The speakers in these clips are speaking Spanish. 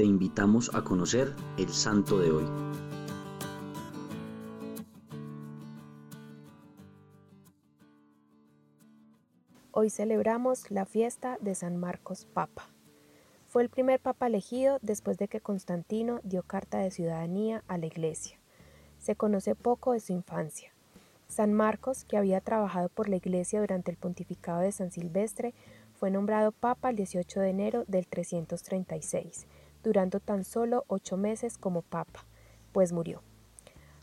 te invitamos a conocer el santo de hoy. Hoy celebramos la fiesta de San Marcos Papa. Fue el primer papa elegido después de que Constantino dio carta de ciudadanía a la Iglesia. Se conoce poco de su infancia. San Marcos, que había trabajado por la Iglesia durante el pontificado de San Silvestre, fue nombrado papa el 18 de enero del 336, durando tan solo ocho meses como papa, pues murió.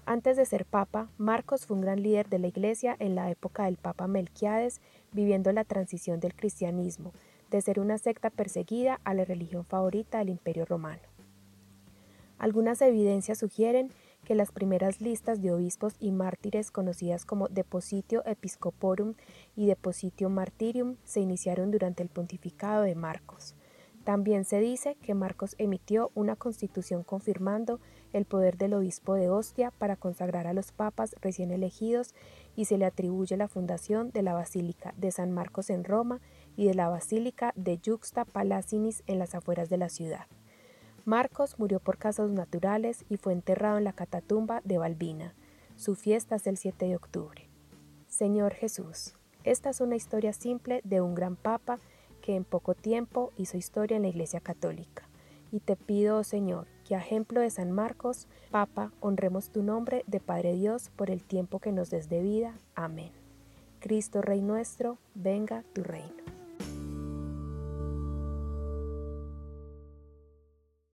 Antes de ser papa, Marcos fue un gran líder de la Iglesia en la época del papa Melquiades, viviendo la transición del cristianismo, de ser una secta perseguida a la religión favorita del Imperio Romano. Algunas evidencias sugieren que las primeras listas de obispos y mártires conocidas como Depositio Episcoporum y Depositio Martyrium se iniciaron durante el pontificado de Marcos. También se dice que Marcos emitió una constitución confirmando el poder del obispo de Ostia para consagrar a los papas recién elegidos y se le atribuye la fundación de la Basílica de San Marcos en Roma y de la Basílica de Juxta Palacinis en las afueras de la ciudad. Marcos murió por casos naturales y fue enterrado en la catatumba de Balbina. Su fiesta es el 7 de octubre. Señor Jesús, esta es una historia simple de un gran papa que en poco tiempo hizo historia en la Iglesia Católica. Y te pido, oh Señor, que a ejemplo de San Marcos, Papa, honremos tu nombre de Padre Dios por el tiempo que nos des de vida. Amén. Cristo Rey nuestro, venga tu reino.